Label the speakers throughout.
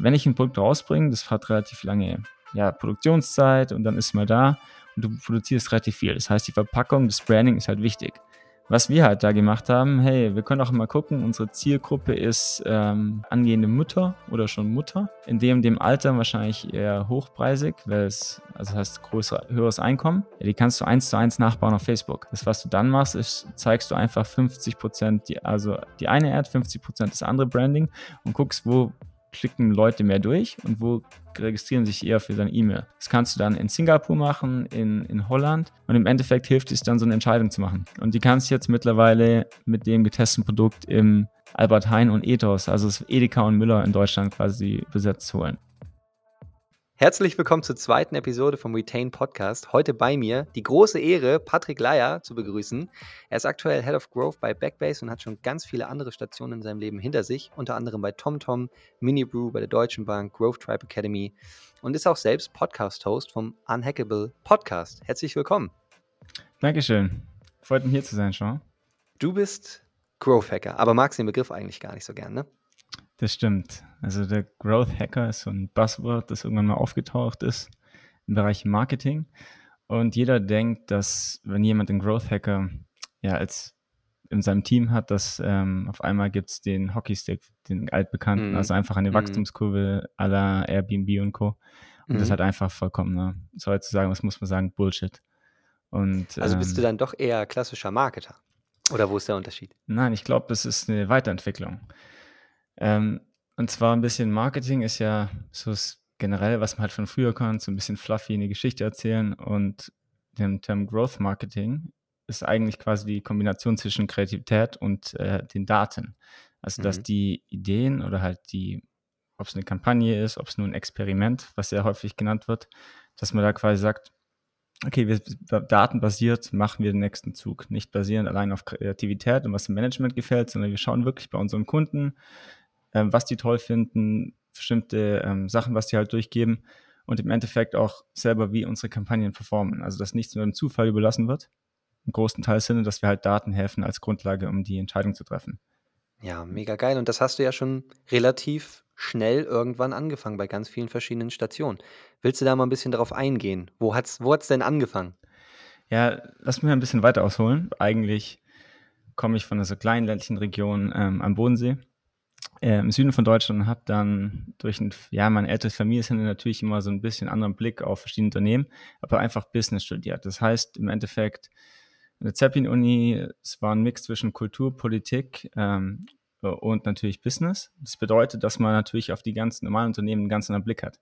Speaker 1: wenn ich ein Produkt rausbringe, das hat relativ lange ja, Produktionszeit und dann ist mal da und du produzierst relativ viel. Das heißt, die Verpackung, das Branding ist halt wichtig. Was wir halt da gemacht haben, hey, wir können auch mal gucken, unsere Zielgruppe ist ähm, angehende Mutter oder schon Mutter, in dem, dem Alter wahrscheinlich eher hochpreisig, weil es, also heißt größer, höheres Einkommen. Ja, die kannst du eins zu eins nachbauen auf Facebook. Das, was du dann machst, ist, zeigst du einfach 50 Prozent, also die eine Ad, 50 Prozent das andere Branding und guckst, wo klicken Leute mehr durch und wo registrieren sich eher für deine E-Mail. Das kannst du dann in Singapur machen, in, in Holland und im Endeffekt hilft es dann so eine Entscheidung zu machen. Und die kannst du jetzt mittlerweile mit dem getesteten Produkt im Albert Hein und Ethos, also das Edeka und Müller in Deutschland quasi besetzt holen.
Speaker 2: Herzlich willkommen zur zweiten Episode vom Retain Podcast. Heute bei mir die große Ehre, Patrick Leier zu begrüßen. Er ist aktuell Head of Growth bei Backbase und hat schon ganz viele andere Stationen in seinem Leben hinter sich, unter anderem bei TomTom, Minibrew, bei der Deutschen Bank, Growth Tribe Academy und ist auch selbst Podcast-Host vom Unhackable Podcast. Herzlich willkommen.
Speaker 1: Dankeschön. Freut mich hier zu sein, Sean.
Speaker 2: Du bist Growth Hacker, aber magst den Begriff eigentlich gar nicht so gern, ne?
Speaker 1: Das stimmt. Also der Growth Hacker ist so ein Buzzword, das irgendwann mal aufgetaucht ist im Bereich Marketing. Und jeder denkt, dass wenn jemand den Growth Hacker ja als in seinem Team hat, dass ähm, auf einmal gibt es den Hockeystick, den altbekannten, mm. also einfach eine mm. Wachstumskurve à la Airbnb und Co. Und mm. das ist mhm. halt einfach vollkommen, ne, sozusagen, was muss man sagen, Bullshit.
Speaker 2: Und, also bist ähm, du dann doch eher klassischer Marketer? Oder wo ist der Unterschied?
Speaker 1: Nein, ich glaube, das ist eine Weiterentwicklung. Ähm, und zwar ein bisschen Marketing ist ja so generell, was man halt von früher kann, so ein bisschen fluffy eine Geschichte erzählen und dem Term Growth Marketing ist eigentlich quasi die Kombination zwischen Kreativität und äh, den Daten. Also, dass mhm. die Ideen oder halt die, ob es eine Kampagne ist, ob es nur ein Experiment, was sehr häufig genannt wird, dass man da quasi sagt, okay, wir, datenbasiert machen wir den nächsten Zug. Nicht basierend allein auf Kreativität und was dem Management gefällt, sondern wir schauen wirklich bei unseren Kunden, ähm, was die toll finden, bestimmte ähm, Sachen, was die halt durchgeben und im Endeffekt auch selber, wie unsere Kampagnen performen. Also, dass nichts nur dem Zufall überlassen wird. Im großen Teil Sinne, dass wir halt Daten helfen als Grundlage, um die Entscheidung zu treffen.
Speaker 2: Ja, mega geil. Und das hast du ja schon relativ schnell irgendwann angefangen bei ganz vielen verschiedenen Stationen. Willst du da mal ein bisschen drauf eingehen? Wo hat's, wo hat's denn angefangen?
Speaker 1: Ja, lass mich ein bisschen weiter ausholen. Eigentlich komme ich von einer so kleinen ländlichen Region ähm, am Bodensee äh, im Süden von Deutschland und habe dann durch ein, ja, mein älteres Familienhintergrund natürlich immer so ein bisschen anderen Blick auf verschiedene Unternehmen, aber einfach Business studiert. Das heißt im Endeffekt, in der Zeppelin-Uni, es war ein Mix zwischen Kultur, Politik ähm, und natürlich Business. Das bedeutet, dass man natürlich auf die ganzen normalen Unternehmen einen ganz anderen Blick hat.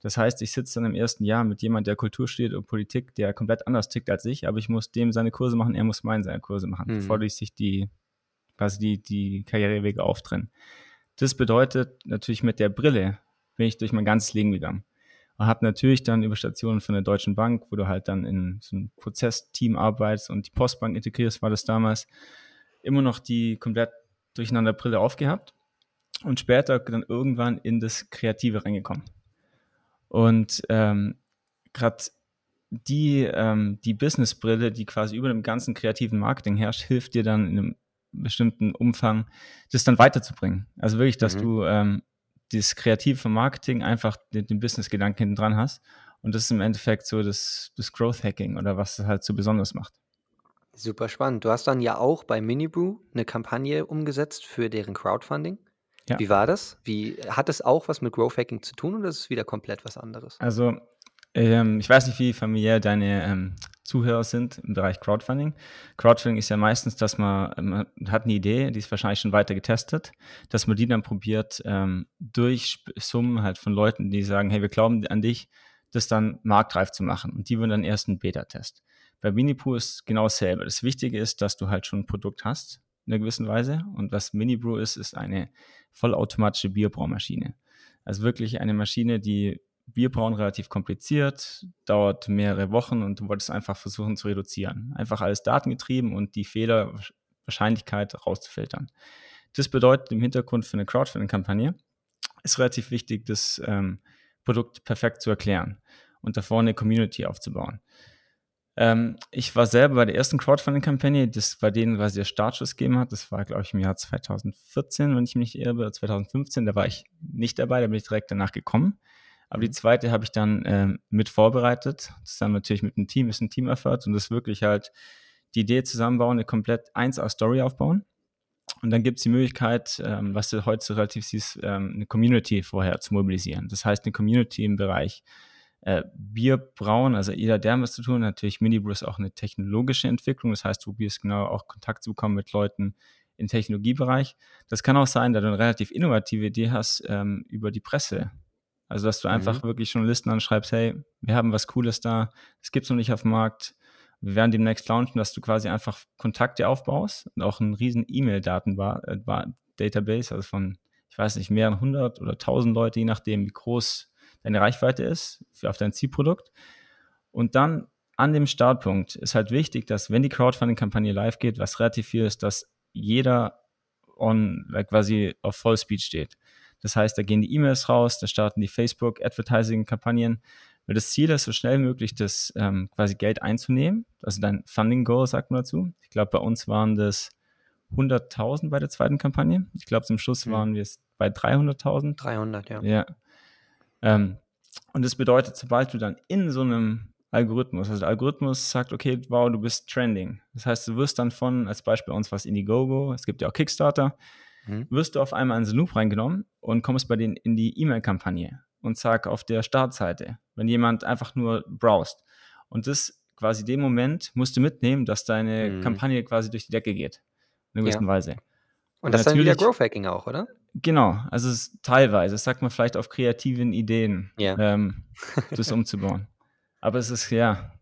Speaker 1: Das heißt, ich sitze dann im ersten Jahr mit jemandem, der Kultur studiert und Politik, der komplett anders tickt als ich, aber ich muss dem seine Kurse machen, er muss meinen seine Kurse machen, mhm. bevor sich die quasi die, die Karrierewege auftrennen. Das bedeutet natürlich mit der Brille bin ich durch mein ganzes Leben gegangen. Und habe natürlich dann über Stationen von der Deutschen Bank, wo du halt dann in so einem Prozessteam arbeitest und die Postbank integrierst, war das damals, immer noch die komplett durcheinander Brille aufgehabt und später dann irgendwann in das Kreative reingekommen. Und ähm, gerade die, ähm, die Businessbrille, die quasi über dem ganzen kreativen Marketing herrscht, hilft dir dann in einem bestimmten Umfang, das dann weiterzubringen. Also wirklich, dass mhm. du ähm, das kreative Marketing einfach den, den Business-Gedanken hinten dran hast. Und das ist im Endeffekt so das, das Growth-Hacking oder was es halt so besonders macht.
Speaker 2: Super spannend. Du hast dann ja auch bei Minibrew eine Kampagne umgesetzt für deren Crowdfunding. Ja. Wie war das? Wie, hat es auch was mit Growth Hacking zu tun oder ist es wieder komplett was anderes?
Speaker 1: Also, ähm, ich weiß nicht, wie familiär deine ähm, Zuhörer sind im Bereich Crowdfunding. Crowdfunding ist ja meistens, dass man, man hat eine Idee, die ist wahrscheinlich schon weiter getestet, dass man die dann probiert, ähm, durch Summen halt von Leuten, die sagen, hey, wir glauben an dich, das dann marktreif zu machen. Und die würden dann erst einen Beta-Test. Bei Minipoo ist genau dasselbe. Das Wichtige ist, dass du halt schon ein Produkt hast, in einer gewissen Weise. Und was Minibrew ist, ist eine vollautomatische Bierbraumaschine. Also wirklich eine Maschine, die Bierbrauen relativ kompliziert, dauert mehrere Wochen und du wolltest einfach versuchen zu reduzieren. Einfach alles datengetrieben und die Fehlerwahrscheinlichkeit rauszufiltern. Das bedeutet im Hintergrund für eine Crowdfunding-Kampagne ist relativ wichtig, das ähm, Produkt perfekt zu erklären und davor eine Community aufzubauen. Ähm, ich war selber bei der ersten Crowdfunding-Kampagne, das bei denen quasi der Startschuss gegeben hat. Das war, glaube ich, im Jahr 2014, wenn ich mich nicht irre, 2015. Da war ich nicht dabei, da bin ich direkt danach gekommen. Aber die mhm. zweite habe ich dann ähm, mit vorbereitet, zusammen natürlich mit einem Team, ist ein Team-Effort und das ist wirklich halt die Idee zusammenbauen, eine komplett 1A-Story aufbauen. Und dann gibt es die Möglichkeit, ähm, was du heute so relativ siehst, ähm, eine Community vorher zu mobilisieren. Das heißt, eine Community im Bereich äh, Bierbrauen, also jeder der was zu tun, natürlich Minibrew ist auch eine technologische Entwicklung, das heißt, du probierst genau auch Kontakt zu bekommen mit Leuten im Technologiebereich. Das kann auch sein, dass du eine relativ innovative Idee hast ähm, über die Presse. Also, dass du einfach mhm. wirklich Journalisten anschreibst, hey, wir haben was Cooles da, es gibt es noch nicht auf dem Markt, wir werden demnächst launchen, dass du quasi einfach Kontakte aufbaust und auch ein riesen E-Mail-Database, also von, ich weiß nicht, mehreren hundert oder tausend Leute, je nachdem, wie groß deine Reichweite ist auf dein Zielprodukt. Und dann an dem Startpunkt ist halt wichtig, dass wenn die Crowdfunding-Kampagne live geht, was relativ viel ist, dass jeder on, like quasi auf Vollspeed steht. Das heißt, da gehen die E-Mails raus, da starten die Facebook-Advertising-Kampagnen, weil das Ziel ist, so schnell möglich das ähm, quasi Geld einzunehmen. Also dein Funding Goal, sagt man dazu. Ich glaube, bei uns waren das 100.000 bei der zweiten Kampagne. Ich glaube, zum Schluss mhm. waren wir bei 300.000.
Speaker 2: 300, ja.
Speaker 1: Ja. Ähm, und das bedeutet, sobald du dann in so einem Algorithmus, also der Algorithmus sagt, okay, wow, du bist trending. Das heißt, du wirst dann von, als Beispiel bei uns was Indiegogo, es gibt ja auch Kickstarter, mhm. wirst du auf einmal in den Loop reingenommen und kommst bei denen in die E-Mail-Kampagne und sag auf der Startseite, wenn jemand einfach nur browst. Und das quasi dem Moment musst du mitnehmen, dass deine mhm. Kampagne quasi durch die Decke geht. In einer gewissen ja. Weise. Und,
Speaker 2: und das ist dann wieder Growth Hacking auch, oder?
Speaker 1: Genau, also es ist teilweise, das sagt man vielleicht auf kreativen Ideen, yeah. ähm, das umzubauen. Aber es ist ja,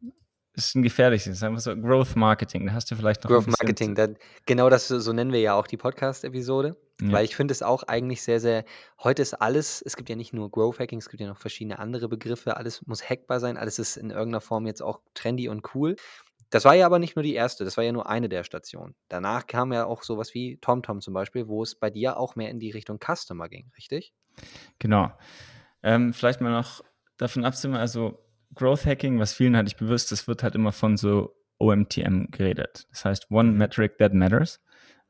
Speaker 1: ist ein gefährliches, sagen wir so, Growth Marketing. Da hast du vielleicht noch
Speaker 2: Growth Marketing, dann, genau das, so nennen wir ja auch die Podcast-Episode. Ja. Weil ich finde es auch eigentlich sehr, sehr, heute ist alles, es gibt ja nicht nur Growth Hacking, es gibt ja noch verschiedene andere Begriffe, alles muss hackbar sein, alles ist in irgendeiner Form jetzt auch trendy und cool. Das war ja aber nicht nur die erste, das war ja nur eine der Stationen. Danach kam ja auch sowas wie TomTom zum Beispiel, wo es bei dir auch mehr in die Richtung Customer ging, richtig?
Speaker 1: Genau. Ähm, vielleicht mal noch davon abstimmen, also Growth Hacking, was vielen halt nicht bewusst ist, wird halt immer von so OMTM geredet. Das heißt One mhm. Metric That Matters.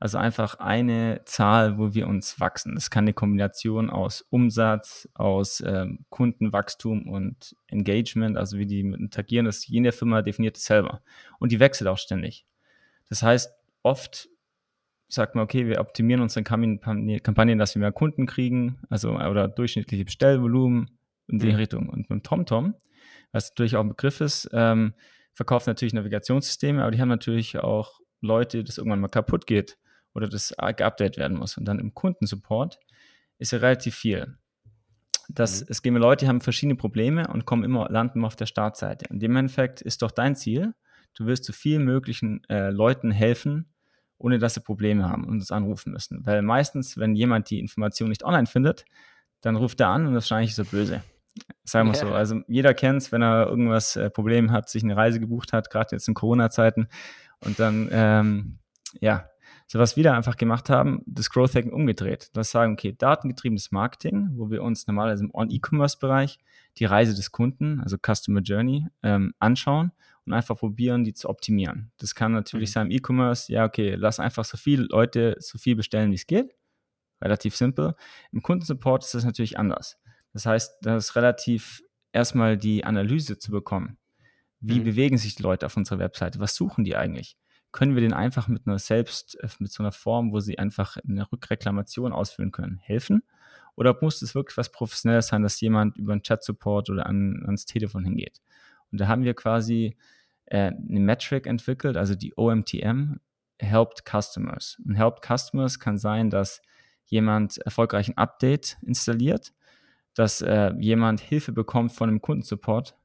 Speaker 1: Also einfach eine Zahl, wo wir uns wachsen. Das kann eine Kombination aus Umsatz, aus ähm, Kundenwachstum und Engagement, also wie die interagieren, das jede Firma definiert es selber. Und die wechselt auch ständig. Das heißt, oft sagt man, okay, wir optimieren unsere Kampagnen, dass wir mehr Kunden kriegen, also oder durchschnittliche Bestellvolumen in die mhm. Richtung. Und beim TomTom, was natürlich auch ein Begriff ist, ähm, verkauft natürlich Navigationssysteme, aber die haben natürlich auch Leute, das irgendwann mal kaputt geht oder das geupdatet werden muss. Und dann im Kundensupport ist ja relativ viel. Das, mhm. Es gehen Leute, die haben verschiedene Probleme und kommen immer, landen immer auf der Startseite. Und im Endeffekt ist doch dein Ziel, du wirst zu vielen möglichen äh, Leuten helfen, ohne dass sie Probleme haben und uns anrufen müssen. Weil meistens, wenn jemand die Information nicht online findet, dann ruft er an und wahrscheinlich ist er böse. Sagen wir yeah. so. Also jeder kennt es, wenn er irgendwas äh, Problem hat, sich eine Reise gebucht hat, gerade jetzt in Corona-Zeiten. Und dann, ähm, ja, so was wir da einfach gemacht haben, das Growth Hacking umgedreht. Das sagen, okay, datengetriebenes Marketing, wo wir uns normalerweise im On-E-Commerce-Bereich die Reise des Kunden, also Customer Journey, ähm, anschauen und einfach probieren, die zu optimieren. Das kann natürlich mhm. sein im E-Commerce, ja, okay, lass einfach so viele Leute so viel bestellen, wie es geht. Relativ simpel. Im Kundensupport ist das natürlich anders. Das heißt, das ist relativ erstmal die Analyse zu bekommen. Wie mhm. bewegen sich die Leute auf unserer Webseite? Was suchen die eigentlich? Können wir den einfach mit einer selbst, äh, mit so einer Form, wo sie einfach eine Rückreklamation ausfüllen können, helfen? Oder muss es wirklich was Professionelles sein, dass jemand über einen Chat-Support oder an, ans Telefon hingeht? Und da haben wir quasi äh, eine Metric entwickelt, also die OMTM, Helped Customers. Und Helped Customers kann sein, dass jemand erfolgreich ein Update installiert dass äh, jemand Hilfe bekommt von einem Kundensupport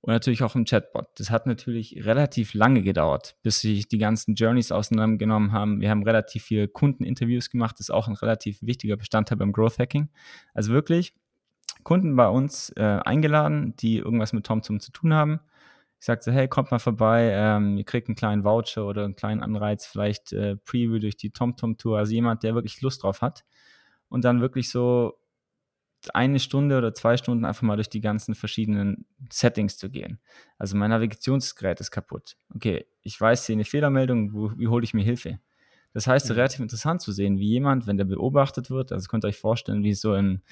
Speaker 1: und natürlich auch im Chatbot. Das hat natürlich relativ lange gedauert, bis sich die ganzen Journeys auseinandergenommen haben. Wir haben relativ viele Kundeninterviews gemacht. Das ist auch ein relativ wichtiger Bestandteil beim Growth Hacking. Also wirklich Kunden bei uns äh, eingeladen, die irgendwas mit TomTom zu tun haben. Ich sagte, hey, kommt mal vorbei, ähm, ihr kriegt einen kleinen Voucher oder einen kleinen Anreiz, vielleicht äh, Preview durch die TomTom Tour. Also jemand, der wirklich Lust drauf hat. Und dann wirklich so eine Stunde oder zwei Stunden einfach mal durch die ganzen verschiedenen Settings zu gehen. Also mein Navigationsgerät ist kaputt. Okay, ich weiß, sehe eine Fehlermeldung, wo, wie hole ich mir Hilfe? Das heißt, mhm. relativ interessant zu sehen, wie jemand, wenn der beobachtet wird, also könnt ihr euch vorstellen, wie so ein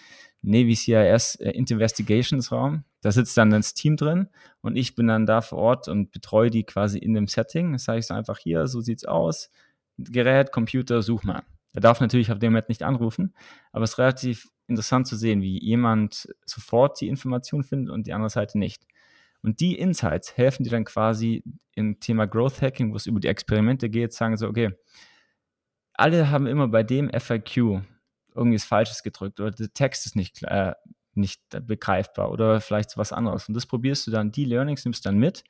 Speaker 1: Navy CIS äh, Investigations Raum, da sitzt dann das Team drin und ich bin dann da vor Ort und betreue die quasi in dem Setting. Das heißt einfach hier, so sieht's aus, Gerät, Computer, such mal. Er darf natürlich auf dem Moment nicht anrufen, aber es ist relativ interessant zu sehen, wie jemand sofort die Information findet und die andere Seite nicht. Und die Insights helfen dir dann quasi im Thema Growth Hacking, wo es über die Experimente geht, sagen so, okay, alle haben immer bei dem FAQ irgendwas Falsches gedrückt oder der Text ist nicht, äh, nicht begreifbar oder vielleicht was anderes. Und das probierst du dann, die Learnings nimmst du dann mit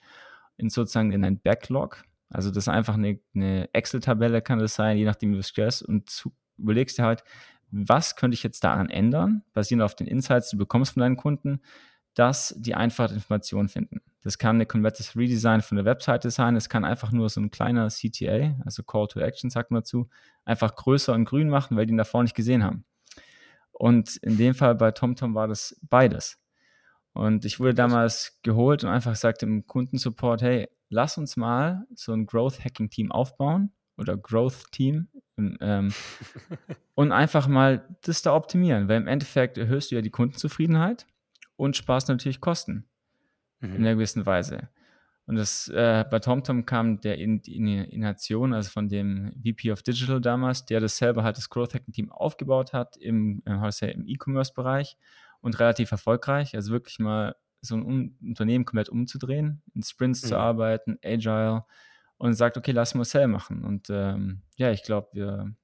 Speaker 1: in sozusagen in ein Backlog. Also das ist einfach eine, eine Excel-Tabelle kann das sein, je nachdem wie du es und zu, überlegst dir halt, was könnte ich jetzt daran ändern, basierend auf den Insights, die du bekommst von deinen Kunden, dass die einfach Informationen finden. Das kann ein komplettes Redesign von der Webseite sein, es kann einfach nur so ein kleiner CTA, also Call to Action sagt man dazu, einfach größer und grün machen, weil die ihn davor nicht gesehen haben. Und in dem Fall bei TomTom war das beides. Und ich wurde damals geholt und einfach sagte im Kundensupport, hey, lass uns mal so ein Growth Hacking Team aufbauen oder Growth Team ähm, und einfach mal das da optimieren, weil im Endeffekt erhöhst du ja die Kundenzufriedenheit und sparst natürlich Kosten mhm. in einer gewissen Weise. Und das, äh, bei TomTom kam der in, die Innovation, also von dem VP of Digital damals, der das selber halt das Growth Hacking Team aufgebaut hat im, äh, im E-Commerce-Bereich und relativ erfolgreich. Also wirklich mal so ein Unternehmen komplett umzudrehen, in Sprints mhm. zu arbeiten, Agile und sagt, okay, lass Marcel machen. Und ähm, ja, ich glaube, wir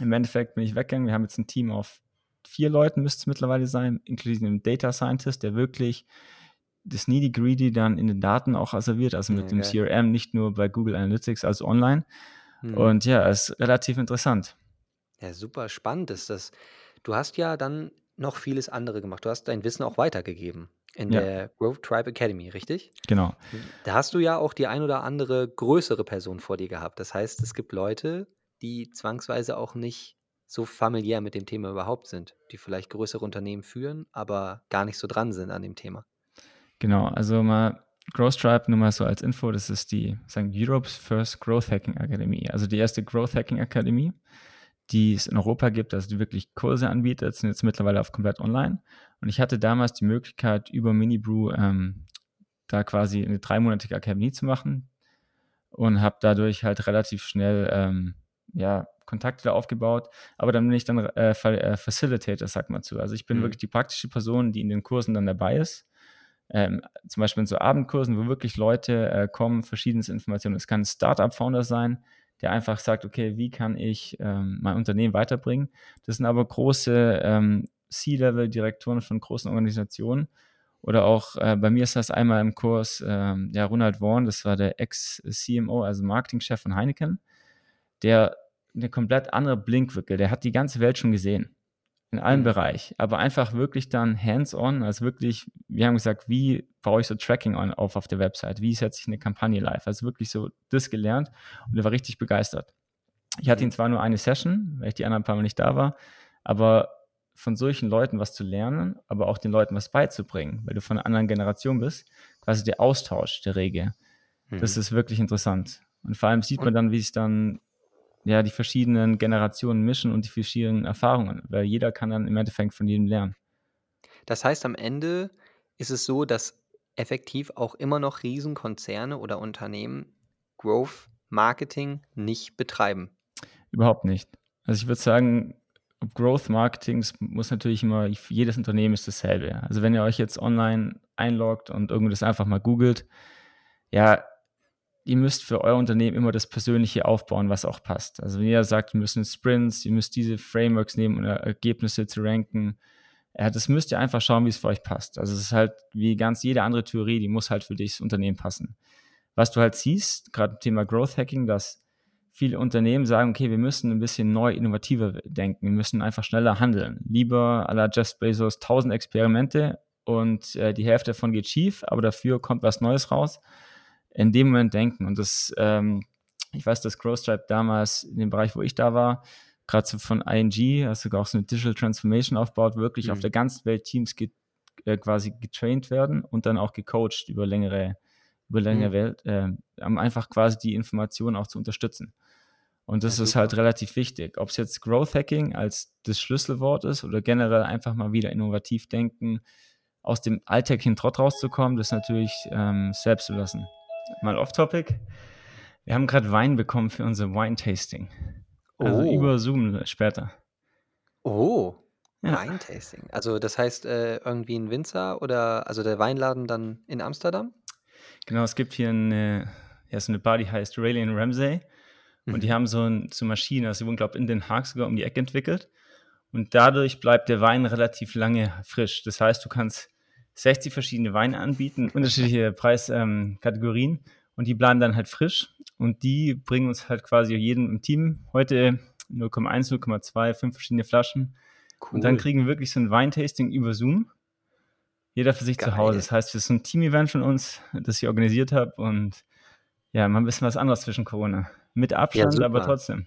Speaker 1: im Endeffekt bin ich weggegangen. Wir haben jetzt ein Team auf vier Leuten, müsste es mittlerweile sein, inklusive einem Data Scientist, der wirklich das Needy Greedy dann in den Daten auch reserviert, also mit ja, dem CRM, nicht nur bei Google Analytics, also online. Mhm. Und ja, es ist relativ interessant.
Speaker 2: Ja, super spannend ist das. Du hast ja dann noch vieles andere gemacht. Du hast dein Wissen auch weitergegeben in ja. der Growth Tribe Academy, richtig?
Speaker 1: Genau.
Speaker 2: Da hast du ja auch die ein oder andere größere Person vor dir gehabt. Das heißt, es gibt Leute, die zwangsweise auch nicht so familiär mit dem Thema überhaupt sind, die vielleicht größere Unternehmen führen, aber gar nicht so dran sind an dem Thema.
Speaker 1: Genau, also mal Growth Tribe nur mal so als Info, das ist die sagen Europe's First Growth Hacking Academy, also die erste Growth Hacking Akademie die es in Europa gibt, also die wirklich Kurse anbietet, sind jetzt mittlerweile auf komplett online. Und ich hatte damals die Möglichkeit, über Minibrew ähm, da quasi eine dreimonatige Akademie zu machen und habe dadurch halt relativ schnell ähm, ja, Kontakte da aufgebaut. Aber dann bin ich dann äh, äh, Facilitator, sag mal zu. Also ich bin mhm. wirklich die praktische Person, die in den Kursen dann dabei ist. Ähm, zum Beispiel in so Abendkursen, wo wirklich Leute äh, kommen, verschiedenste Informationen. Es kann ein Startup-Founder sein, der einfach sagt, okay, wie kann ich ähm, mein Unternehmen weiterbringen? Das sind aber große ähm, C-Level-Direktoren von großen Organisationen. Oder auch äh, bei mir ist das einmal im Kurs, ähm, ja, Ronald Warren, das war der Ex-CMO, also Marketingchef von Heineken, der eine komplett andere Blinkwinkel, der hat die ganze Welt schon gesehen in allen mhm. Bereichen, aber einfach wirklich dann hands-on, also wirklich, wir haben gesagt, wie baue ich so Tracking auf auf der Website, wie setze ich eine Kampagne live, also wirklich so das gelernt und er war richtig begeistert. Ich hatte ihn zwar nur eine Session, weil ich die anderen paar Mal nicht da war, aber von solchen Leuten was zu lernen, aber auch den Leuten was beizubringen, weil du von einer anderen Generation bist, quasi der Austausch der Regel. Mhm. Das ist wirklich interessant. Und vor allem sieht man dann, wie es dann ja, die verschiedenen Generationen mischen und die verschiedenen Erfahrungen, weil jeder kann dann im Endeffekt von jedem lernen.
Speaker 2: Das heißt, am Ende ist es so, dass effektiv auch immer noch Riesenkonzerne oder Unternehmen Growth Marketing nicht betreiben.
Speaker 1: Überhaupt nicht. Also ich würde sagen, Growth Marketing muss natürlich immer, jedes Unternehmen ist dasselbe. Also wenn ihr euch jetzt online einloggt und irgendwie das einfach mal googelt, ja, ihr müsst für euer Unternehmen immer das Persönliche aufbauen, was auch passt. Also wenn ihr sagt, wir müssen Sprints, ihr müsst diese Frameworks nehmen, um Ergebnisse zu ranken, ja, das müsst ihr einfach schauen, wie es für euch passt. Also es ist halt wie ganz jede andere Theorie, die muss halt für dich das Unternehmen passen. Was du halt siehst, gerade im Thema Growth Hacking, dass viele Unternehmen sagen, okay, wir müssen ein bisschen neu, innovativer denken, wir müssen einfach schneller handeln. Lieber à la Jeff Bezos 1000 Experimente und äh, die Hälfte davon geht schief, aber dafür kommt was Neues raus in dem Moment denken. Und das, ähm, ich weiß, dass Growth Stripe damals in dem Bereich, wo ich da war, gerade so von ING, hast du auch so eine Digital Transformation aufgebaut, wirklich mhm. auf der ganzen Welt Teams get, äh, quasi getraint werden und dann auch gecoacht über längere, über längere mhm. Welt, äh, um einfach quasi die Informationen auch zu unterstützen. Und das ja, ist halt relativ wichtig. Ob es jetzt Growth Hacking als das Schlüsselwort ist oder generell einfach mal wieder innovativ denken, aus dem alltäglichen Trott rauszukommen, das ist natürlich ähm, selbst überlassen. Mal off-topic. Wir haben gerade Wein bekommen für unser Wine-Tasting. Also oh. über Zoom später.
Speaker 2: Oh, ja. Wine-Tasting. Also das heißt äh, irgendwie ein Winzer oder also der Weinladen dann in Amsterdam?
Speaker 1: Genau, es gibt hier eine, ja, so eine Bar, die heißt Rayleigh Ramsey. Und die mhm. haben so, ein, so Maschinen, also sie wurden, glaube ich, in Den Haag sogar um die Ecke entwickelt. Und dadurch bleibt der Wein relativ lange frisch. Das heißt, du kannst 60 verschiedene Weine anbieten, unterschiedliche Preiskategorien ähm, und die bleiben dann halt frisch und die bringen uns halt quasi jedem im Team heute 0,1, 0,2, fünf verschiedene Flaschen. Cool. Und dann kriegen wir wirklich so ein Weintasting über Zoom. Jeder für sich Geil. zu Hause. Das heißt, es ist ein Team-Event von uns, das ich organisiert habe und ja, mal ein bisschen was anderes zwischen Corona. Mit Abstand, ja, aber trotzdem.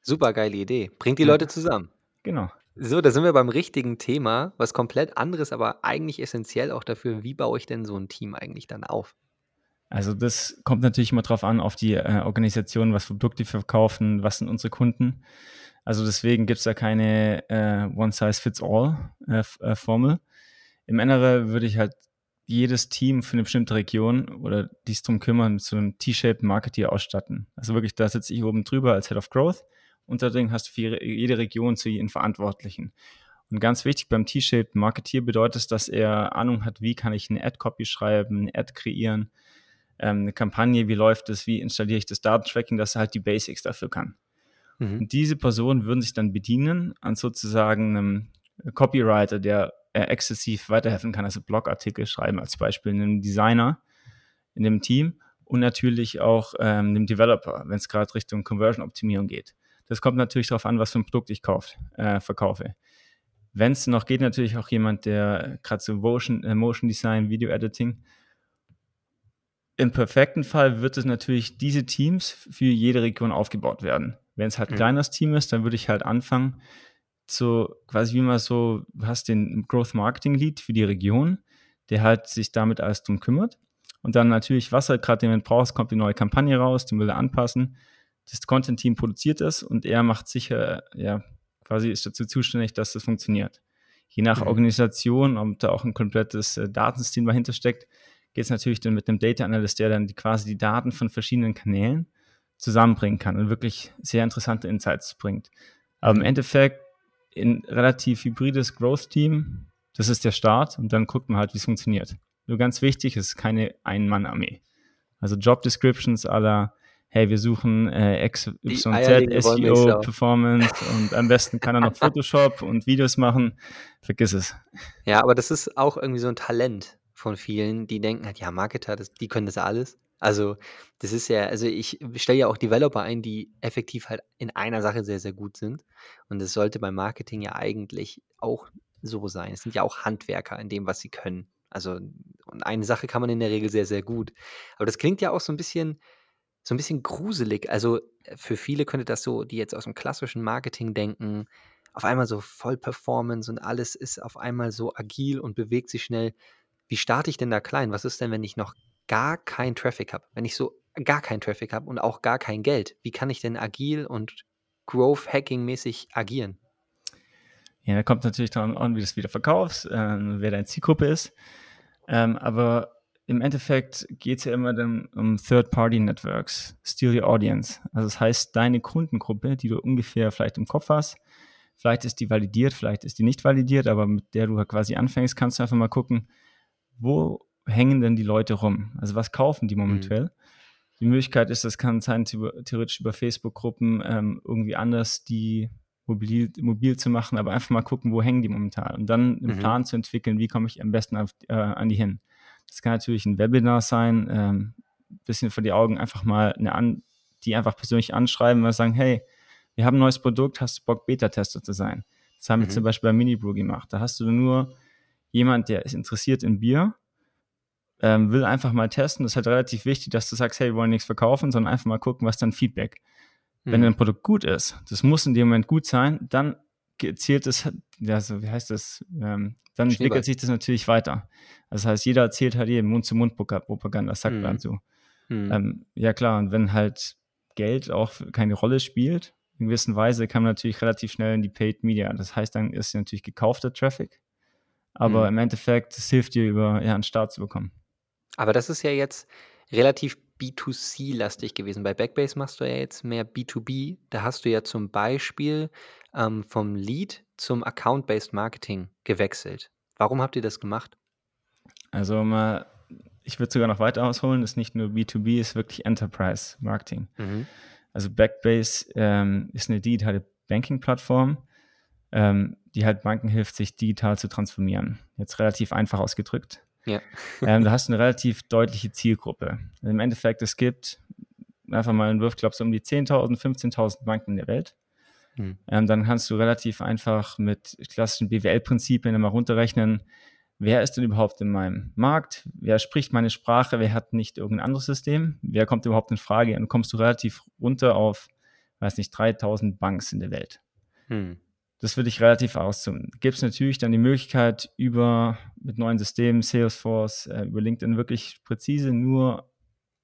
Speaker 2: Super geile Idee. Bringt die Leute zusammen.
Speaker 1: Genau.
Speaker 2: So, da sind wir beim richtigen Thema, was komplett anderes, aber eigentlich essentiell auch dafür, wie baue ich denn so ein Team eigentlich dann auf?
Speaker 1: Also das kommt natürlich immer drauf an, auf die äh, Organisation, was für Produkte verkaufen, was sind unsere Kunden. Also deswegen gibt es da keine äh, One-Size-Fits-All-Formel. Äh, äh Im Inneren würde ich halt jedes Team für eine bestimmte Region oder die es darum kümmern, mit so einem T-Shaped Marketeer ausstatten. Also wirklich, da sitze ich oben drüber als Head of Growth. Und hast du für jede Region zu ihren Verantwortlichen. Und ganz wichtig beim T-Shaped Marketeer bedeutet es, dass er Ahnung hat, wie kann ich eine Ad-Copy schreiben, eine Ad kreieren, ähm, eine Kampagne, wie läuft es, wie installiere ich das Datentracking, dass er halt die Basics dafür kann. Mhm. Und diese Personen würden sich dann bedienen an sozusagen einem Copywriter, der äh, exzessiv weiterhelfen kann, also Blogartikel schreiben als Beispiel, einem Designer in dem Team und natürlich auch ähm, einem Developer, wenn es gerade Richtung Conversion-Optimierung geht. Das kommt natürlich darauf an, was für ein Produkt ich kauf, äh, verkaufe. Wenn es noch geht, natürlich auch jemand, der gerade so Motion, äh, Motion Design, Video Editing. Im perfekten Fall wird es natürlich diese Teams für jede Region aufgebaut werden. Wenn es halt ein mhm. kleines Team ist, dann würde ich halt anfangen, so quasi wie man so, du hast den Growth Marketing Lead für die Region, der halt sich damit alles drum kümmert. Und dann natürlich, was er gerade jemand braucht, kommt die neue Kampagne raus, den will er anpassen. Das Content-Team produziert es und er macht sicher, ja, quasi ist dazu zuständig, dass das funktioniert. Je nach mhm. Organisation, ob da auch ein komplettes äh, Datensystem dahinter steckt, geht es natürlich dann mit einem Data Analyst, der dann die, quasi die Daten von verschiedenen Kanälen zusammenbringen kann und wirklich sehr interessante Insights bringt. Aber im mhm. Endeffekt ein relativ hybrides Growth-Team. Das ist der Start und dann guckt man halt, wie es funktioniert. Nur ganz wichtig, es ist keine Ein-Mann-Armee. Also Job Descriptions aller, hey, wir suchen äh, XYZ, SEO, Performance und am besten kann er noch Photoshop und Videos machen. Vergiss es.
Speaker 2: Ja, aber das ist auch irgendwie so ein Talent von vielen, die denken halt, ja, Marketer, das, die können das alles. Also, das ist ja, also ich stelle ja auch Developer ein, die effektiv halt in einer Sache sehr, sehr gut sind. Und das sollte beim Marketing ja eigentlich auch so sein. Es sind ja auch Handwerker in dem, was sie können. Also, und eine Sache kann man in der Regel sehr, sehr gut. Aber das klingt ja auch so ein bisschen, so ein bisschen gruselig. Also für viele könnte das so, die jetzt aus dem klassischen Marketing denken, auf einmal so voll Performance und alles ist auf einmal so agil und bewegt sich schnell. Wie starte ich denn da klein? Was ist denn, wenn ich noch gar keinen Traffic habe, wenn ich so gar keinen Traffic habe und auch gar kein Geld, wie kann ich denn agil und Growth-Hacking-mäßig agieren?
Speaker 1: Ja, da kommt natürlich darauf an, wie du es wieder verkaufst, äh, wer deine Zielgruppe ist. Ähm, aber im Endeffekt geht es ja immer dann um Third-Party-Networks, Steal Your Audience. Also das heißt, deine Kundengruppe, die du ungefähr vielleicht im Kopf hast, vielleicht ist die validiert, vielleicht ist die nicht validiert, aber mit der du halt quasi anfängst, kannst du einfach mal gucken, wo hängen denn die Leute rum? Also was kaufen die momentan? Mhm. Die Möglichkeit ist, das kann sein, theoretisch über Facebook-Gruppen ähm, irgendwie anders die mobil, mobil zu machen, aber einfach mal gucken, wo hängen die momentan und dann einen mhm. Plan zu entwickeln, wie komme ich am besten auf, äh, an die hin. Das kann natürlich ein Webinar sein, ähm, bisschen vor die Augen einfach mal eine an, die einfach persönlich anschreiben und sagen, hey, wir haben ein neues Produkt, hast du Bock, Beta-Tester zu sein? Das haben mhm. wir zum Beispiel bei Minibrew gemacht. Da hast du nur jemand, der ist interessiert in Bier ähm, will einfach mal testen. Das ist halt relativ wichtig, dass du sagst, hey, wir wollen nichts verkaufen, sondern einfach mal gucken, was dann Feedback. Wenn
Speaker 2: Mhm.
Speaker 1: ein Produkt gut ist, das muss in dem Moment gut sein, dann zählt es, ja, so, wie heißt das, ähm, dann
Speaker 2: Schneeball.
Speaker 1: entwickelt sich das natürlich weiter. Das heißt, jeder erzählt halt jedem Mund-zu-Mund-Propaganda, sagt
Speaker 2: Mhm.
Speaker 1: man so.
Speaker 2: Mhm.
Speaker 1: Ähm, ja klar, und wenn halt Geld auch keine Rolle spielt, in gewisser Weise kann man natürlich relativ schnell in die Paid Media. Das heißt, dann ist natürlich gekaufter Traffic, aber
Speaker 2: Mhm.
Speaker 1: im Endeffekt, es hilft dir, über ja, einen Start zu bekommen.
Speaker 2: Aber das ist ja jetzt relativ B2C-lastig gewesen. Bei Backbase machst du ja jetzt mehr B2B. Da hast du ja zum Beispiel ähm, vom Lead zum Account-Based Marketing gewechselt. Warum habt ihr das gemacht?
Speaker 1: Also mal, ich würde sogar noch weiter ausholen, ist nicht nur B2B, ist wirklich Enterprise Marketing.
Speaker 2: Mhm.
Speaker 1: Also Backbase ähm, ist eine digitale Banking-Plattform, ähm, die halt Banken hilft, sich digital zu transformieren. Jetzt relativ einfach ausgedrückt.
Speaker 2: Ja.
Speaker 1: ähm, da hast du eine relativ deutliche Zielgruppe. Im Endeffekt, es gibt einfach mal einen Wurf, glaube so um die 10.000, 15.000 Banken in der Welt.
Speaker 2: Mhm.
Speaker 1: Ähm, dann kannst du relativ einfach mit klassischen BWL-Prinzipien immer runterrechnen, wer ist denn überhaupt in meinem Markt, wer spricht meine Sprache, wer hat nicht irgendein anderes System, wer kommt überhaupt in Frage. Und dann kommst du relativ runter auf, weiß nicht, 3000 Banks in der Welt.
Speaker 2: Mhm.
Speaker 1: Das würde ich relativ auszoomen. Gibt es natürlich dann die Möglichkeit, über mit neuen Systemen, Salesforce, äh, über LinkedIn wirklich präzise nur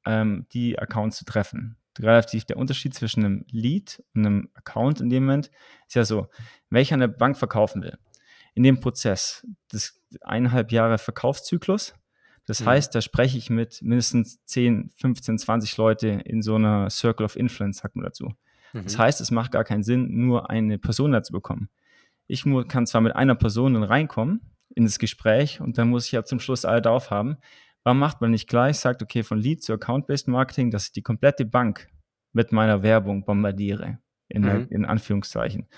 Speaker 1: ähm, die Accounts zu treffen. Relativ der Unterschied zwischen einem Lead und einem Account in dem Moment ist ja so, wenn ich an der Bank verkaufen will, in dem Prozess des eineinhalb Jahre Verkaufszyklus, das
Speaker 2: Mhm.
Speaker 1: heißt, da spreche ich mit mindestens 10, 15, 20 Leute in so einer Circle of Influence, sagt man dazu. Das
Speaker 2: Mhm.
Speaker 1: heißt, es macht gar keinen Sinn, nur eine Person dazu bekommen. Ich kann zwar mit einer Person dann reinkommen in das Gespräch und dann muss ich ja zum Schluss alle drauf haben. Warum macht man nicht gleich, sagt, okay, von Lead zu Account-Based Marketing, dass ich die komplette Bank mit meiner Werbung bombardiere, in,
Speaker 2: Mhm.
Speaker 1: in Anführungszeichen.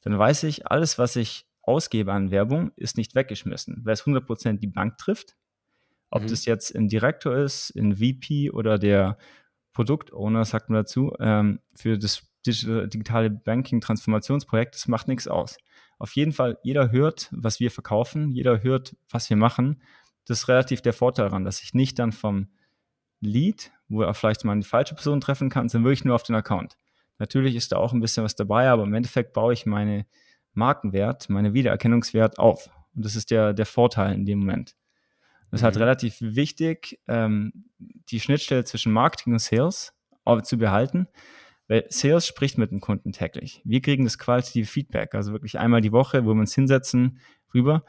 Speaker 1: Dann weiß ich, alles, was ich ausgebe an Werbung, ist nicht weggeschmissen. Weil es 100% die Bank trifft, ob
Speaker 2: Mhm.
Speaker 1: das jetzt ein Direktor ist, ein VP oder der Produktowner, sagt man dazu, ähm, für das Digital, digitale Banking-Transformationsprojekt, das macht nichts aus. Auf jeden Fall, jeder hört, was wir verkaufen, jeder hört, was wir machen. Das ist relativ der Vorteil daran, dass ich nicht dann vom Lead, wo er vielleicht mal eine falsche Person treffen kann, sondern wirklich nur auf den Account. Natürlich ist da auch ein bisschen was dabei, aber im Endeffekt baue ich meine Markenwert, meine Wiedererkennungswert auf. Und das ist der, der Vorteil in dem Moment. Das ist halt
Speaker 2: Mhm.
Speaker 1: relativ wichtig, ähm, die Schnittstelle zwischen Marketing und Sales zu behalten, weil Sales spricht mit dem Kunden täglich. Wir kriegen das qualitative Feedback, also wirklich einmal die Woche, wo wir uns hinsetzen, rüber.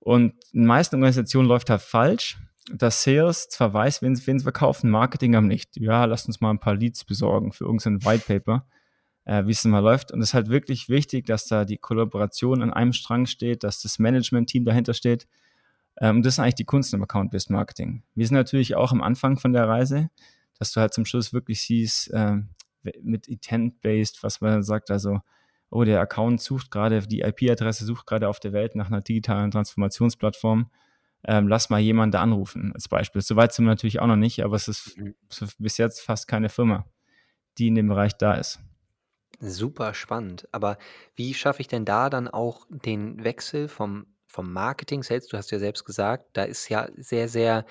Speaker 1: Und in den meisten Organisationen läuft da falsch, dass Sales zwar weiß, wen, sie verkaufen, Marketing aber nicht. Ja, lasst uns mal ein paar Leads besorgen für irgendein White Paper, äh, wie es denn mal läuft. Und es ist halt wirklich wichtig, dass da die Kollaboration an einem Strang steht, dass das Management-Team dahinter steht. Ähm, das ist eigentlich die Kunst im Account-Based Marketing. Wir sind natürlich auch am Anfang von der Reise, dass du halt zum Schluss wirklich siehst, ähm, mit Intent-Based, was man sagt, also, oh, der Account sucht gerade, die IP-Adresse sucht gerade auf der Welt nach einer digitalen Transformationsplattform. Ähm, lass mal jemanden da anrufen, als Beispiel. Soweit sind wir natürlich auch noch nicht, aber es ist
Speaker 2: Mhm.
Speaker 1: bis jetzt fast keine Firma, die in dem Bereich da ist.
Speaker 2: Super spannend. Aber wie schaffe ich denn da dann auch den Wechsel vom, vom Marketing, Sales? Du hast ja selbst gesagt, da ist ja sehr, sehr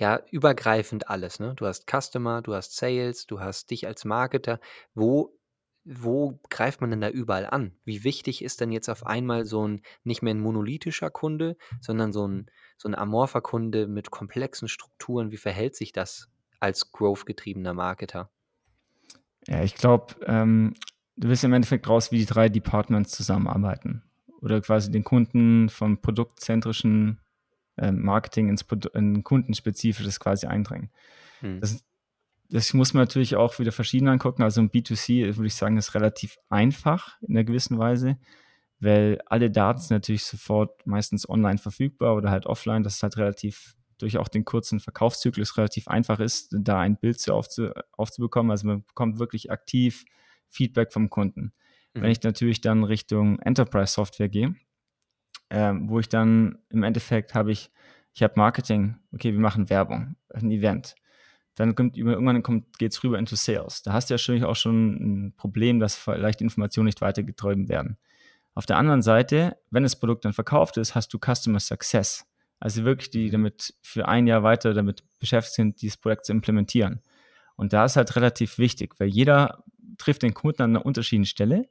Speaker 2: ja, übergreifend alles. Ne? Du hast Customer, du hast Sales, du hast dich als Marketer. Wo, wo greift man denn da überall an? Wie wichtig ist denn jetzt auf einmal so ein nicht mehr ein monolithischer Kunde, sondern so ein, so ein amorpher Kunde mit komplexen Strukturen? Wie verhält sich das als growth-getriebener Marketer?
Speaker 1: Ja, ich glaube, ähm, du wirst im Endeffekt raus, wie die drei Departments zusammenarbeiten. Oder quasi den Kunden vom produktzentrischen Marketing ins in kundenspezifisches quasi eindringen.
Speaker 2: Hm.
Speaker 1: Das, das, muss man natürlich auch wieder verschieden angucken. Also im B2C würde ich sagen, ist relativ einfach in einer gewissen Weise, weil alle Daten sind natürlich sofort meistens online verfügbar oder halt offline. Das ist halt relativ durch auch den kurzen Verkaufszyklus relativ einfach ist, da ein Bild zu aufzu aufzubekommen. Also man bekommt wirklich aktiv Feedback vom Kunden. Mhm. Wenn ich natürlich dann Richtung Enterprise-Software gehe, ähm, wo ich dann im Endeffekt habe ich, ich habe Marketing, okay, wir machen Werbung, ein Event. Dann kommt irgendwann geht es rüber into Sales. Da hast du ja schon auch schon ein Problem, dass vielleicht Informationen nicht weitergetrieben werden. Auf der anderen Seite, wenn das Produkt dann verkauft ist, hast du Customer Success. Also wirklich, die damit für ein Jahr weiter damit beschäftigt sind, dieses Projekt zu implementieren. Und da ist halt relativ wichtig, weil jeder trifft den Kunden an einer unterschiedlichen Stelle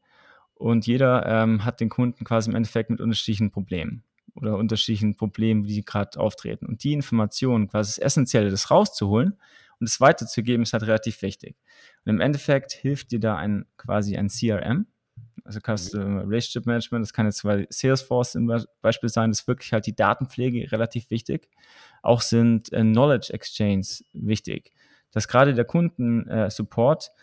Speaker 1: und jeder ähm, hat den Kunden quasi im Endeffekt mit unterschiedlichen Problemen oder unterschiedlichen Problemen, die gerade auftreten. Und die Information, quasi das Essentielle, das rauszuholen und es weiterzugeben, ist halt relativ wichtig. Und im Endeffekt hilft dir da ein quasi ein CRM, also Customer Relationship Management, das kann jetzt bei Salesforce zum Beispiel sein, das ist wirklich halt die Datenpflege relativ wichtig. Auch sind äh, Knowledge Exchange wichtig, dass gerade der Kundensupport äh,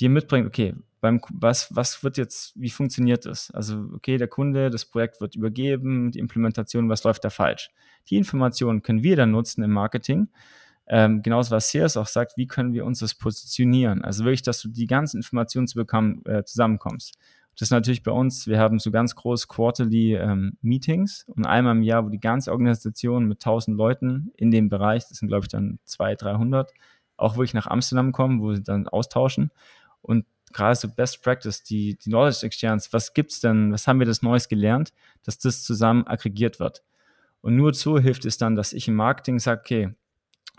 Speaker 1: dir mitbringt, okay, beim, was, was wird jetzt, wie funktioniert das? Also, okay, der Kunde, das Projekt wird übergeben, die Implementation, was läuft da falsch? Die Informationen können wir dann nutzen im Marketing. Ähm, genauso was Sales auch sagt, wie können wir uns das positionieren? Also wirklich, dass du die ganzen Informationen zu bekommen, äh, zusammenkommst. Das ist natürlich bei uns, wir haben so ganz große Quarterly ähm, Meetings und einmal im Jahr, wo die ganze Organisation mit 1000 Leuten in dem Bereich, das sind glaube ich dann 200, 300, auch wirklich nach Amsterdam kommen, wo sie dann austauschen. Und gerade so Best Practice, die, die Knowledge Exchange, was gibt's denn, was haben wir das Neues gelernt, dass das zusammen aggregiert wird. Und nur so hilft es dann, dass ich im Marketing sage, okay,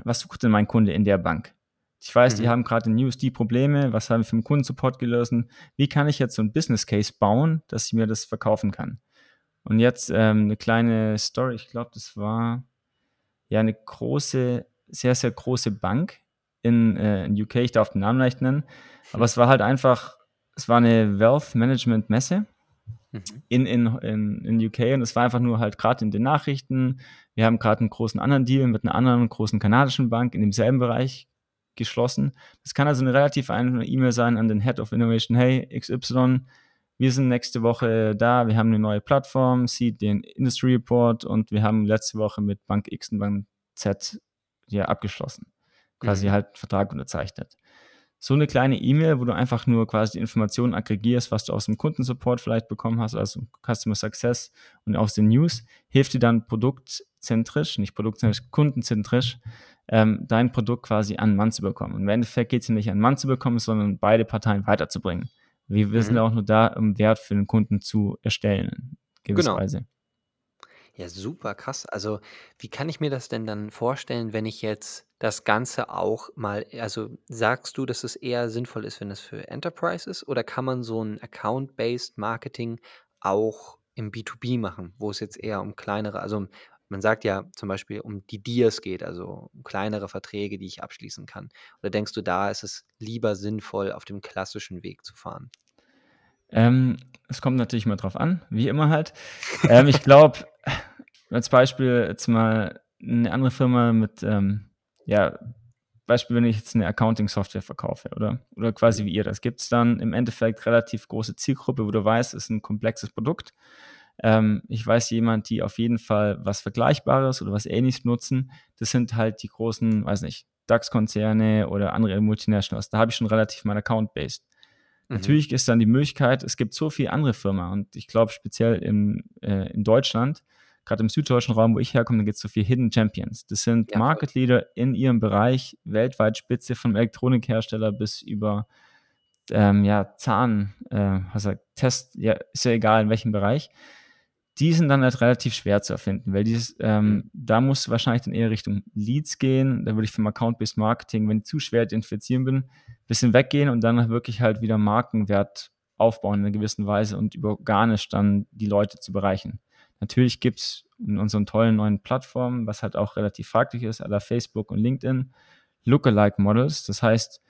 Speaker 1: was sucht denn mein Kunde in der Bank? Ich weiß, mhm. die haben gerade in News die Probleme, was haben wir für einen Kundensupport gelöst? Wie kann ich jetzt so ein Business Case bauen, dass ich mir das verkaufen kann? Und jetzt ähm, eine kleine Story, ich glaube, das war ja eine große, sehr, sehr große Bank in, äh, in UK, ich darf den Namen leicht nennen, aber es war halt einfach, es war eine Wealth Management Messe mhm. in, in, in, in UK und es war einfach nur halt gerade in den Nachrichten. Wir haben gerade einen großen anderen Deal mit einer anderen großen kanadischen Bank in demselben Bereich geschlossen. Das kann also eine relativ einfache E-Mail sein an den Head of Innovation. Hey, XY, wir sind nächste Woche da, wir haben eine neue Plattform, sieht den Industry Report und wir haben letzte Woche mit Bank X und Bank Z ja abgeschlossen. Quasi mhm. halt einen Vertrag unterzeichnet so eine kleine E-Mail, wo du einfach nur quasi die Informationen aggregierst, was du aus dem Kundensupport vielleicht bekommen hast, also Customer Success und aus den News, hilft dir dann produktzentrisch, nicht produktzentrisch, kundenzentrisch, ähm, dein Produkt quasi an Mann zu bekommen. Und im Endeffekt geht es ja nicht an Mann zu bekommen, sondern beide Parteien weiterzubringen. Wir, mhm. sind auch nur da, um Wert für den Kunden zu erstellen, gewisserweise. Genau.
Speaker 2: Ja, super krass. Also, wie kann ich mir das denn dann vorstellen, wenn ich jetzt das Ganze auch mal, also sagst du, dass es eher sinnvoll ist, wenn es für Enterprise ist, oder kann man so ein Account-Based Marketing auch im B2B machen, wo es jetzt eher um kleinere, also man sagt ja zum Beispiel um die Deals geht, also um kleinere Verträge, die ich abschließen kann. Oder denkst du, da ist es lieber sinnvoll, auf dem klassischen Weg zu fahren?
Speaker 1: Ähm, es kommt natürlich mal drauf an, wie immer halt. ähm, ich glaube, als Beispiel jetzt mal eine andere Firma mit, ähm, ja, Beispiel, wenn ich jetzt eine Accounting-Software verkaufe, oder? Oder quasi wie ihr das. Gibt es dann im Endeffekt relativ große Zielgruppe, wo du weißt, es ist ein komplexes Produkt. Ähm, ich weiß jemand, die auf jeden Fall was Vergleichbares oder was Ähnliches nutzen. Das sind halt die großen, weiß nicht, DAX-Konzerne oder andere Multinationals. Da habe ich schon relativ mein Account-based. Mhm. Natürlich ist dann die Möglichkeit, es gibt so viele andere Firmen und ich glaube speziell im, äh, in Deutschland, gerade im süddeutschen Raum, wo ich herkomme, da gibt es so viele Hidden Champions. Das sind ja, Market Leader in ihrem Bereich, weltweit Spitze vom Elektronikhersteller bis über ähm, ja, Zahn, äh, was Test, ja, ist ja egal in welchem Bereich. Die sind dann halt relativ schwer zu erfinden, weil dieses, ähm, mhm. da muss wahrscheinlich dann eher Richtung Leads gehen. Da würde ich vom Account-Based Marketing, wenn ich zu schwer identifizieren bin, bisschen weggehen und dann wirklich halt wieder Markenwert aufbauen in einer gewissen Weise und über organisch dann die Leute zu bereichen. Natürlich gibt es in unseren tollen neuen Plattformen, was halt auch relativ fraglich ist, aller Facebook und LinkedIn, Lookalike Models. Das heißt,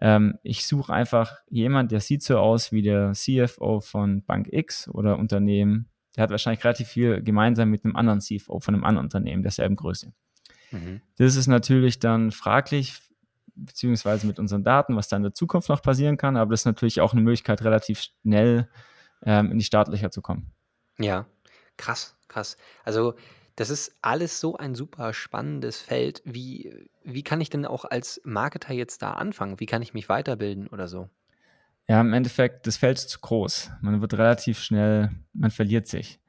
Speaker 1: ähm, ich suche einfach jemand, der sieht so aus wie der CFO von Bank X oder Unternehmen. Der hat wahrscheinlich relativ viel gemeinsam mit einem anderen CFO von einem anderen Unternehmen derselben Größe. Mhm. Das ist natürlich dann fraglich, beziehungsweise mit unseren Daten, was da in der Zukunft noch passieren kann. Aber das ist natürlich auch eine Möglichkeit, relativ schnell ähm, in die Startlöcher zu kommen.
Speaker 2: Ja, krass, krass. Also das ist alles so ein super spannendes Feld. Wie, wie kann ich denn auch als Marketer jetzt da anfangen? Wie kann ich mich weiterbilden oder so?
Speaker 1: Ja, im Endeffekt, das Feld ist zu groß. Man wird relativ schnell, man verliert sich.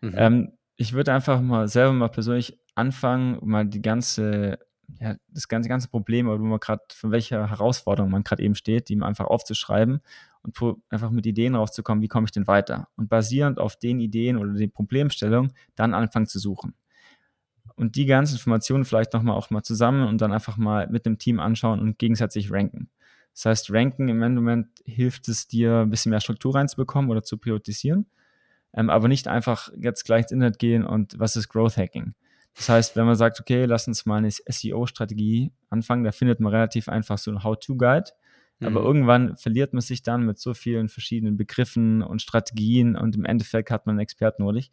Speaker 1: Mhm. Ähm, ich würde einfach mal selber mal persönlich anfangen, mal die ganze ja, das ganze, ganze Problem, wo man gerade, von welcher Herausforderung man gerade eben steht, die einfach aufzuschreiben und einfach mit Ideen rauszukommen, wie komme ich denn weiter? Und basierend auf den Ideen oder den Problemstellungen dann anfangen zu suchen. Und die ganzen Informationen vielleicht nochmal auch mal zusammen und dann einfach mal mit dem Team anschauen und gegenseitig ranken. Das heißt, Ranken im Moment hilft es dir, ein bisschen mehr Struktur reinzubekommen oder zu priorisieren, ähm, aber nicht einfach jetzt gleich ins Internet gehen und was ist Growth Hacking? Das heißt, wenn man sagt, okay, lass uns mal eine SEO-Strategie anfangen, da findet man relativ einfach so ein How-To-Guide. Mhm. Aber irgendwann verliert man sich dann mit so vielen verschiedenen Begriffen und Strategien und im Endeffekt hat man einen Experten nötig.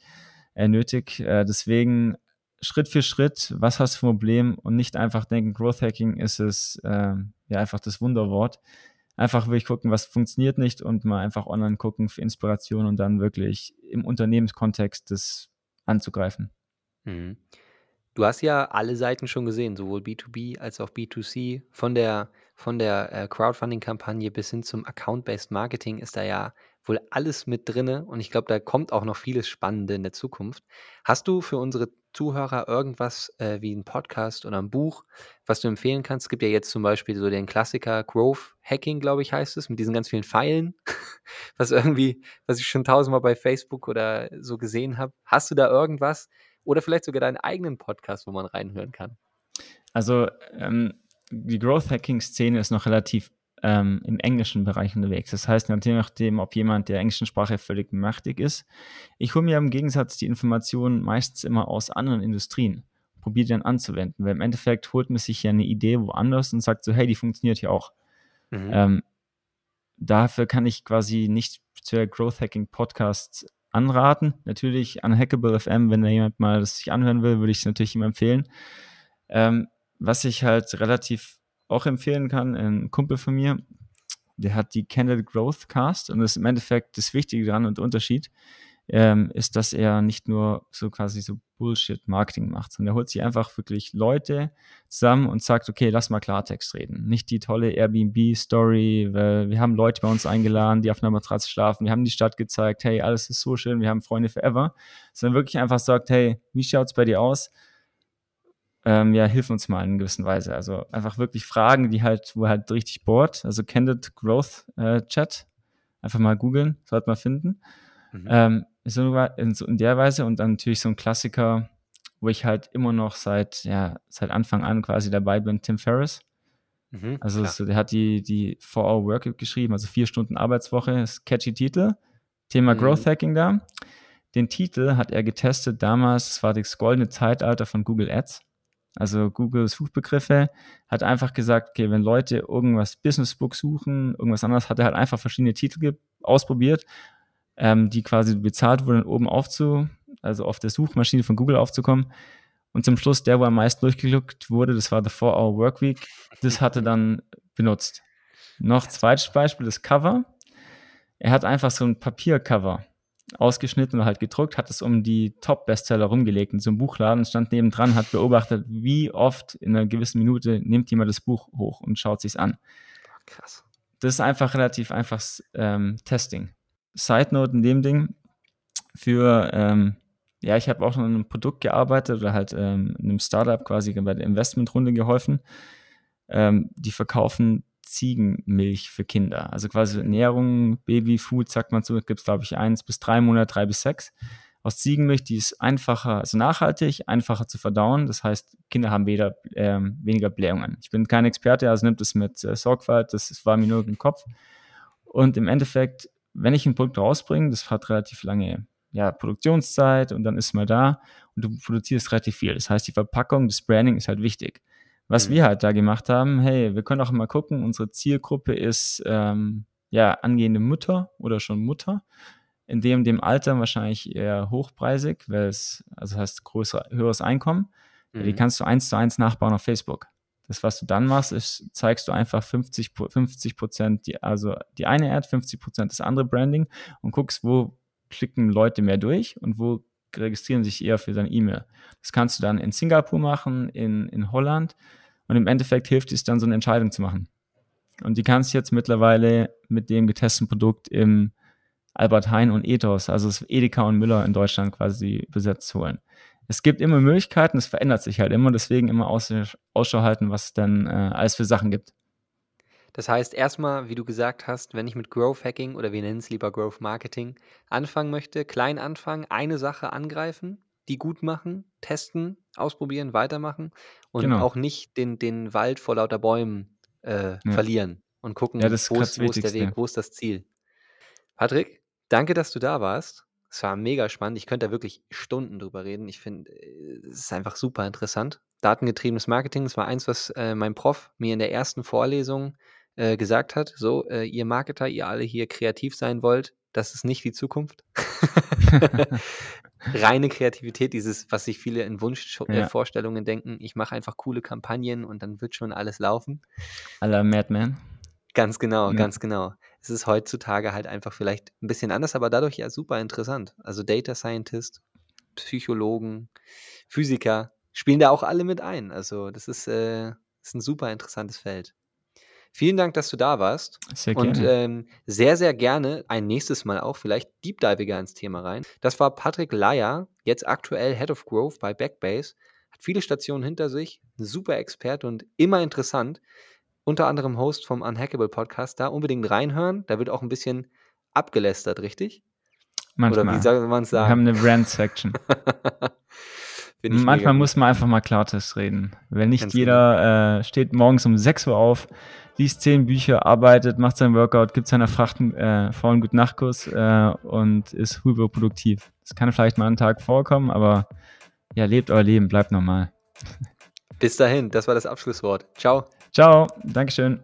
Speaker 1: Äh, nötig. Äh, deswegen Schritt für Schritt, was hast du für ein Problem und nicht einfach denken, Growth Hacking ist es, äh, ja, einfach das Wunderwort. Einfach wirklich gucken, was funktioniert nicht und mal einfach online gucken für Inspiration und dann wirklich im Unternehmenskontext das anzugreifen.
Speaker 2: Mhm. Du hast ja alle Seiten schon gesehen, sowohl B2B als auch B2C. Von der, von der äh, Crowdfunding-Kampagne bis hin zum Account-Based Marketing ist da ja wohl alles mit drinne und ich glaube, da kommt auch noch vieles Spannende in der Zukunft. Hast du für unsere Zuhörer irgendwas äh, wie ein Podcast oder ein Buch, was du empfehlen kannst? Es gibt ja jetzt zum Beispiel so den Klassiker Growth Hacking, glaube ich, heißt es, mit diesen ganz vielen Pfeilen, was irgendwie, was ich schon tausendmal bei Facebook oder so gesehen habe. Hast du da irgendwas, oder vielleicht sogar deinen eigenen Podcast, wo man reinhören kann?
Speaker 1: Also ähm, die Growth Hacking-Szene ist noch relativ ähm, im englischen Bereich unterwegs. Das heißt, je nachdem, ob jemand der englischen Sprache völlig mächtig ist. Ich hole mir im Gegensatz die Informationen meistens immer aus anderen Industrien, probiere dann anzuwenden, weil im Endeffekt holt man sich ja eine Idee woanders und sagt so, hey, die funktioniert hier auch. Mhm. Ähm, dafür kann ich quasi nicht zur Growth Hacking Podcast anraten. Natürlich an Hackable FM, wenn da jemand mal das sich anhören will, würde ich es natürlich ihm empfehlen. Ähm, was ich halt relativ auch empfehlen kann, ein Kumpel von mir, der hat die Candle Growth Cast und das ist im Endeffekt das Wichtige daran und der Unterschied ähm, ist, dass er nicht nur so quasi so Bullshit-Marketing macht, sondern er holt sich einfach wirklich Leute zusammen und sagt, okay, lass mal Klartext reden. Nicht die tolle Airbnb-Story, wir haben Leute bei uns eingeladen, die auf einer Matratze schlafen, wir haben die Stadt gezeigt, hey, alles ist so schön, wir haben Freunde forever, sondern wirklich einfach sagt, hey, wie schaut's bei dir aus? Ähm, ja, hilf uns mal in gewisser Weise. Also einfach wirklich Fragen, die halt, wo halt richtig bohrt. Also Candid Growth äh, Chat. Einfach mal googeln, sollte man finden. Mhm. Ähm, so in, in der Weise und dann natürlich so ein Klassiker, wo ich halt immer noch seit, ja, seit Anfang an quasi dabei bin, Tim Ferriss. Mhm, also so, der hat die, die 4-Hour Work geschrieben, also vier Stunden Arbeitswoche, ist catchy Titel. Thema mhm. Growth Hacking da. Den Titel hat er getestet damals, das war das goldene Zeitalter von Google Ads. Also Google Suchbegriffe hat einfach gesagt, okay, wenn Leute irgendwas Businessbook suchen, irgendwas anderes, hat er halt einfach verschiedene Titel ausprobiert ähm, die quasi bezahlt wurden, oben aufzu, also auf der Suchmaschine von Google aufzukommen. Und zum Schluss, der, wo am meisten durchgeguckt wurde, das war The 4-Hour Workweek, das hatte dann benutzt. Noch zweites Beispiel, das Cover. Er hat einfach so ein Papiercover ausgeschnitten oder halt gedruckt, hat es um die Top-Bestseller rumgelegt in so einem Buchladen, stand nebendran, hat beobachtet, wie oft in einer gewissen Minute nimmt jemand das Buch hoch und schaut sich's an. Krass. Das ist einfach relativ einfaches ähm, Testing. Side Note in dem Ding für, ähm, ja, ich habe auch noch an einem Produkt gearbeitet oder halt ähm, in einem Startup quasi bei der Investmentrunde geholfen. Ähm, die verkaufen Ziegenmilch für Kinder. Also quasi Ernährung, Babyfood, sagt man so, gibt es glaube ich eins bis drei Monate, drei bis sechs. Aus Ziegenmilch, die ist einfacher, also nachhaltig, einfacher zu verdauen. Das heißt, Kinder haben weder, ähm, weniger Blähungen. Ich bin kein Experte, also nimmt es mit äh, Sorgfalt, das, das war mir nur im Kopf. Und im Endeffekt wenn ich ein Produkt rausbringe, das hat relativ lange ja, Produktionszeit und dann ist mal da und du produzierst relativ viel. Das heißt, die Verpackung, das Branding ist halt wichtig. Was mhm. wir halt da gemacht haben, hey, wir können auch mal gucken, unsere Zielgruppe ist ähm, ja angehende Mutter oder schon Mutter, in dem dem Alter wahrscheinlich eher hochpreisig, weil es, also heißt größer, höheres Einkommen. Mhm. Die kannst du eins zu eins nachbauen auf Facebook. Das, was du dann machst, ist, zeigst du einfach 50, 50 Prozent, die, also die eine Ad, 50 Prozent das andere Branding und guckst, wo klicken Leute mehr durch und wo registrieren sich eher für deine E-Mail. Das kannst du dann in Singapur machen, in, in Holland und im Endeffekt hilft es dann, so eine Entscheidung zu machen. Und die kannst du jetzt mittlerweile mit dem getesteten Produkt im Albert Hein und Ethos, also das Edeka und Müller in Deutschland quasi besetzt holen es gibt immer Möglichkeiten, es verändert sich halt immer, deswegen immer Ausschau halten, was es denn äh, alles für Sachen gibt.
Speaker 2: Das heißt, erstmal, wie du gesagt hast, wenn ich mit Growth Hacking oder wir nennen es lieber Growth Marketing anfangen möchte, klein anfangen, eine Sache angreifen, die gut machen, testen, ausprobieren, weitermachen und genau. auch nicht den, den Wald vor lauter Bäumen äh, ja. verlieren. und gucken,
Speaker 1: Ja,
Speaker 2: wo, ist,
Speaker 1: das
Speaker 2: wo ist der. Weg, wo ist das Ziel. Patrick, danke, dass du da warst. Es war mega spannend. Ich könnte da wirklich Stunden drüber reden. Ich finde, äh, es ist einfach super interessant. Datengetriebenes Marketing, das war eins, was äh, mein Prof mir in der ersten Vorlesung äh, gesagt hat. So, äh, ihr Marketer, ihr alle hier kreativ sein wollt, das ist nicht die Zukunft. Reine Kreativität, dieses, was sich viele in Wunschvorstellungen
Speaker 1: Ja.
Speaker 2: denken. Ich mache einfach coole Kampagnen und dann wird schon alles laufen.
Speaker 1: La Madman.
Speaker 2: Ganz genau,
Speaker 1: Ja.
Speaker 2: ganz genau. Es ist heutzutage halt einfach vielleicht ein bisschen anders, aber dadurch ja super interessant. Also Data Scientist, Psychologen, Physiker spielen da auch alle mit ein. Also das ist, äh, ist ein super interessantes Feld. Vielen Dank, dass du da warst.
Speaker 1: Sehr
Speaker 2: Und
Speaker 1: gerne.
Speaker 2: ähm, sehr, sehr gerne ein nächstes Mal auch vielleicht deepdiviger ins Thema rein. Das war Patrick Leier, jetzt aktuell Head of Growth bei Backbase. Hat viele Stationen hinter sich, ein super Experte und immer interessant. Unter anderem Host vom Unhackable Podcast. Da unbedingt reinhören. Da wird auch ein bisschen abgelästert, richtig? Oder wie
Speaker 1: Manchmal.
Speaker 2: soll man es
Speaker 1: Wir haben
Speaker 2: sagen?
Speaker 1: eine Rant-Section. Manchmal muss man einfach mal Klartext reden. Weil nicht
Speaker 2: Ganz genau.
Speaker 1: jeder äh, steht morgens um 6 Uhr auf, liest 10 Bücher, arbeitet, macht sein Workout, gibt seiner Frachten, äh, Frau einen guten Nachtkuss äh, und ist hyperproduktiv. Das kann vielleicht mal einen Tag vorkommen, aber ja, lebt euer Leben, bleibt normal.
Speaker 2: Bis dahin, das war das Abschlusswort. Ciao.
Speaker 1: Ciao, Dankeschön.